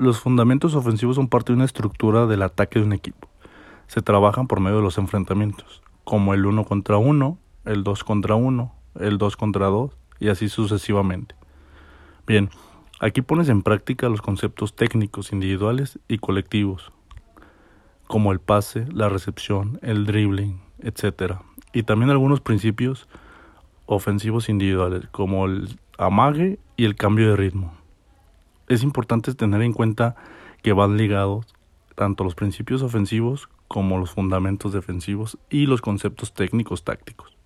Los fundamentos ofensivos son parte de una estructura del ataque de un equipo. Se trabajan por medio de los enfrentamientos, como el uno contra uno, el dos contra uno, el dos contra dos y así sucesivamente. Bien, aquí pones en práctica los conceptos técnicos individuales y colectivos, como el pase, la recepción, el dribbling, etc. Y también algunos principios ofensivos individuales, como el amague y el cambio de ritmo. Es importante tener en cuenta que van ligados tanto los principios ofensivos como los fundamentos defensivos y los conceptos técnicos tácticos.